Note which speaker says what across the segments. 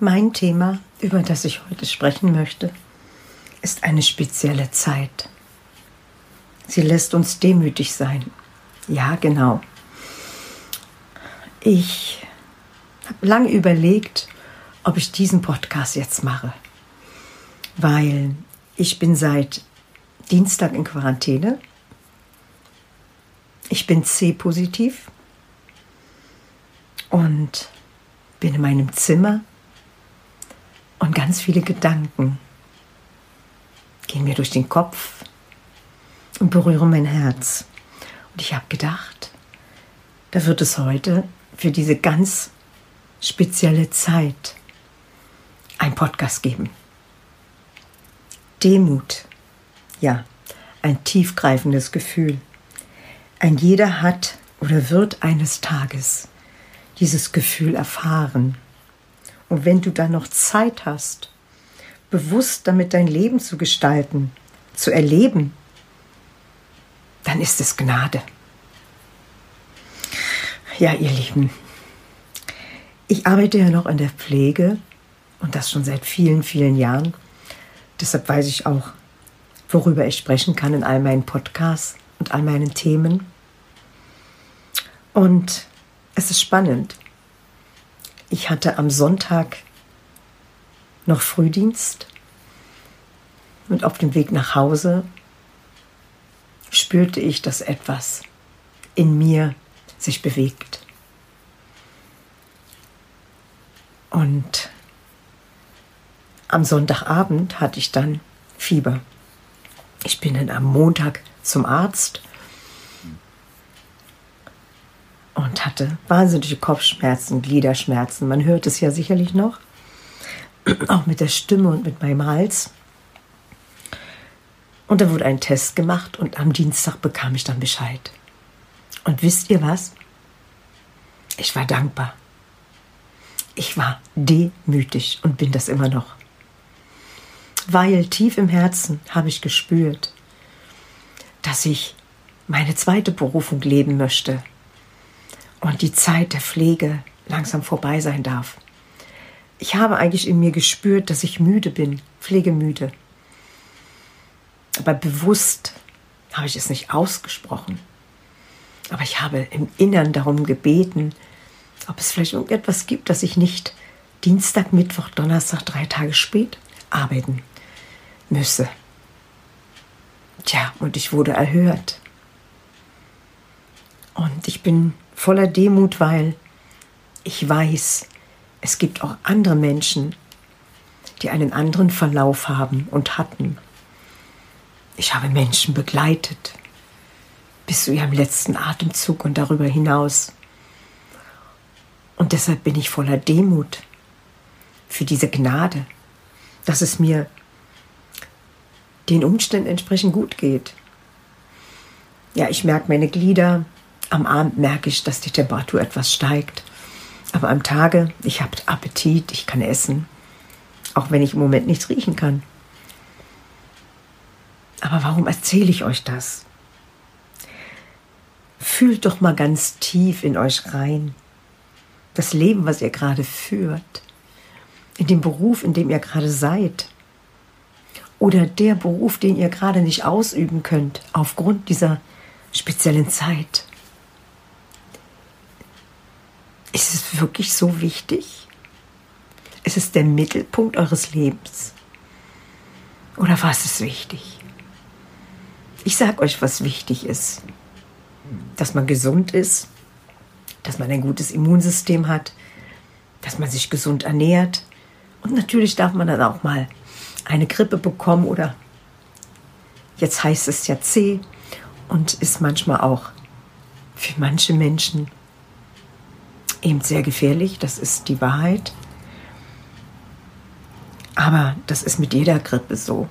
Speaker 1: Mein Thema, über das ich heute sprechen möchte, ist eine spezielle Zeit. Sie lässt uns demütig sein. Ja, genau. Ich habe lange überlegt, ob ich diesen Podcast jetzt mache, weil ich bin seit Dienstag in Quarantäne. Ich bin C-positiv und bin in meinem Zimmer und ganz viele Gedanken gehen mir durch den Kopf und berühren mein Herz. Und ich habe gedacht, da wird es heute für diese ganz spezielle Zeit ein Podcast geben. Demut. Ja, ein tiefgreifendes Gefühl. Ein jeder hat oder wird eines Tages dieses Gefühl erfahren. Und wenn du dann noch Zeit hast, bewusst damit dein Leben zu gestalten, zu erleben, dann ist es Gnade. Ja, ihr Lieben, ich arbeite ja noch in der Pflege und das schon seit vielen, vielen Jahren. Deshalb weiß ich auch, worüber ich sprechen kann in all meinen Podcasts und all meinen Themen. Und es ist spannend, ich hatte am Sonntag noch Frühdienst und auf dem Weg nach Hause spürte ich, dass etwas in mir sich bewegt. Und am Sonntagabend hatte ich dann Fieber. Ich bin dann am Montag zum Arzt und hatte wahnsinnige Kopfschmerzen, Gliederschmerzen. Man hört es ja sicherlich noch, auch mit der Stimme und mit meinem Hals. Und da wurde ein Test gemacht und am Dienstag bekam ich dann Bescheid. Und wisst ihr was? Ich war dankbar. Ich war demütig und bin das immer noch. Weil tief im Herzen habe ich gespürt, dass ich meine zweite Berufung leben möchte und die Zeit der Pflege langsam vorbei sein darf. Ich habe eigentlich in mir gespürt, dass ich müde bin, pflegemüde. Aber bewusst habe ich es nicht ausgesprochen. Aber ich habe im Innern darum gebeten, ob es vielleicht irgendetwas gibt, dass ich nicht Dienstag, Mittwoch, Donnerstag, drei Tage spät arbeiten müsse. Tja, und ich wurde erhört. Und ich bin voller Demut, weil ich weiß, es gibt auch andere Menschen, die einen anderen Verlauf haben und hatten. Ich habe Menschen begleitet bis zu ihrem letzten Atemzug und darüber hinaus. Und deshalb bin ich voller Demut für diese Gnade, dass es mir den Umständen entsprechend gut geht. Ja, ich merke meine Glieder, am Abend merke ich, dass die Temperatur etwas steigt. Aber am Tage, ich habe Appetit, ich kann essen. Auch wenn ich im Moment nichts riechen kann. Aber warum erzähle ich euch das? Fühlt doch mal ganz tief in euch rein. Das Leben, was ihr gerade führt. In dem Beruf, in dem ihr gerade seid. Oder der Beruf, den ihr gerade nicht ausüben könnt, aufgrund dieser speziellen Zeit. Ist es wirklich so wichtig? Ist es der Mittelpunkt eures Lebens? Oder was ist wichtig? Ich sage euch, was wichtig ist. Dass man gesund ist, dass man ein gutes Immunsystem hat, dass man sich gesund ernährt. Und natürlich darf man dann auch mal eine Grippe bekommen oder jetzt heißt es ja C und ist manchmal auch für manche Menschen eben sehr gefährlich. Das ist die Wahrheit. Aber das ist mit jeder Grippe so.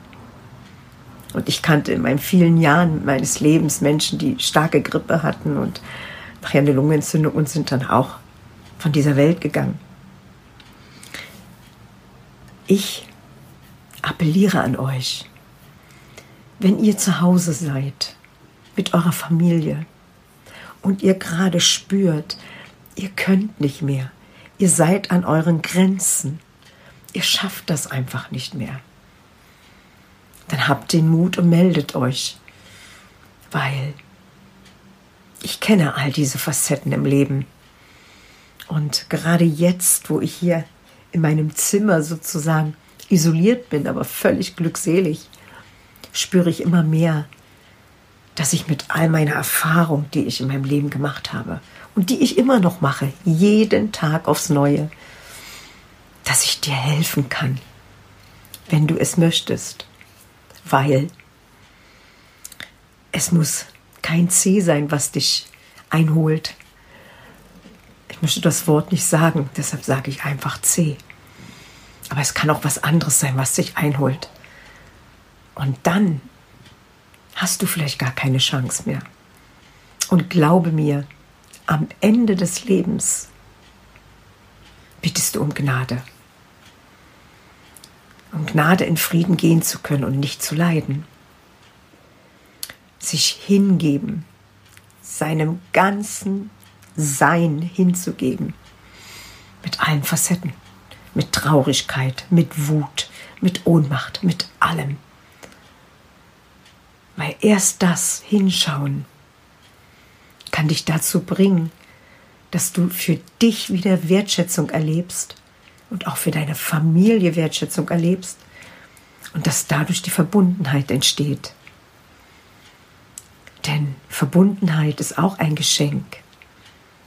Speaker 1: Und ich kannte in meinen vielen Jahren meines Lebens Menschen, die starke Grippe hatten und nachher eine Lungenentzündung und sind dann auch von dieser Welt gegangen. Ich appelliere an euch, wenn ihr zu Hause seid mit eurer Familie und ihr gerade spürt, ihr könnt nicht mehr, ihr seid an euren Grenzen, ihr schafft das einfach nicht mehr, dann habt den Mut und meldet euch, weil ich kenne all diese Facetten im Leben. Und gerade jetzt, wo ich hier in meinem Zimmer sozusagen isoliert bin, aber völlig glückselig, spüre ich immer mehr, dass ich mit all meiner Erfahrung, die ich in meinem Leben gemacht habe und die ich immer noch mache, jeden Tag aufs Neue, dass ich dir helfen kann, wenn du es möchtest, weil es muss kein C sein, was dich einholt. Ich möchte das Wort nicht sagen, deshalb sage ich einfach C. Aber es kann auch was anderes sein, was dich einholt. Und dann hast du vielleicht gar keine Chance mehr. Und glaube mir, am Ende des Lebens bittest du um Gnade. Um Gnade in Frieden gehen zu können und nicht zu leiden. Sich hingeben, seinem ganzen Sein hinzugeben, mit allen Facetten mit Traurigkeit, mit Wut, mit Ohnmacht, mit allem. Weil erst das Hinschauen kann dich dazu bringen, dass du für dich wieder Wertschätzung erlebst und auch für deine Familie Wertschätzung erlebst und dass dadurch die Verbundenheit entsteht. Denn Verbundenheit ist auch ein Geschenk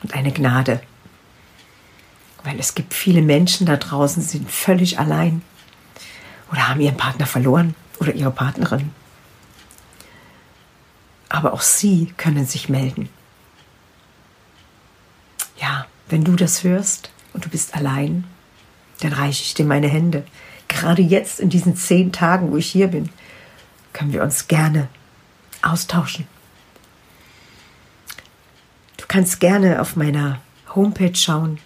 Speaker 1: und eine Gnade. Weil es gibt viele Menschen da draußen, die sind völlig allein oder haben ihren Partner verloren oder ihre Partnerin. Aber auch sie können sich melden. Wenn du das hörst und du bist allein, dann reiche ich dir meine Hände. Gerade jetzt in diesen zehn Tagen, wo ich hier bin, können wir uns gerne austauschen. Du kannst gerne auf meiner Homepage schauen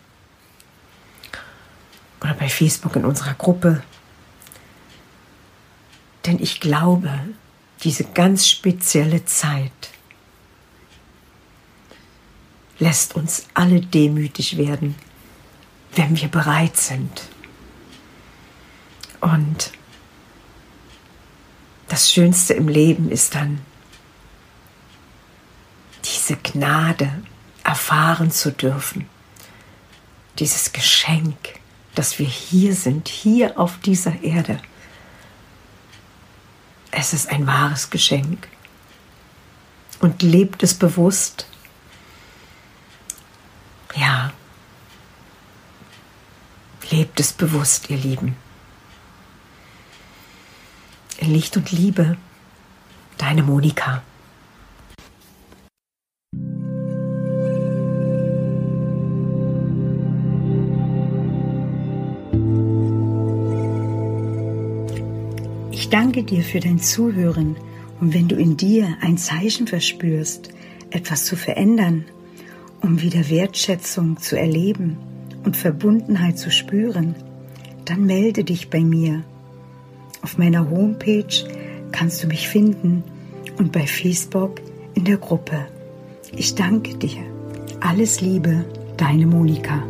Speaker 1: oder bei Facebook in unserer Gruppe. Denn ich glaube, diese ganz spezielle Zeit lässt uns alle demütig werden, wenn wir bereit sind. Und das Schönste im Leben ist dann, diese Gnade erfahren zu dürfen, dieses Geschenk dass wir hier sind, hier auf dieser Erde. Es ist ein wahres Geschenk. Und lebt es bewusst. Ja, lebt es bewusst, ihr Lieben. In Licht und Liebe, deine Monika.
Speaker 2: danke dir für dein Zuhören und wenn du in dir ein Zeichen verspürst, etwas zu verändern, um wieder Wertschätzung zu erleben und Verbundenheit zu spüren, dann melde dich bei mir. Auf meiner Homepage kannst du mich finden und bei Facebook in der Gruppe. Ich danke dir. Alles Liebe, deine Monika.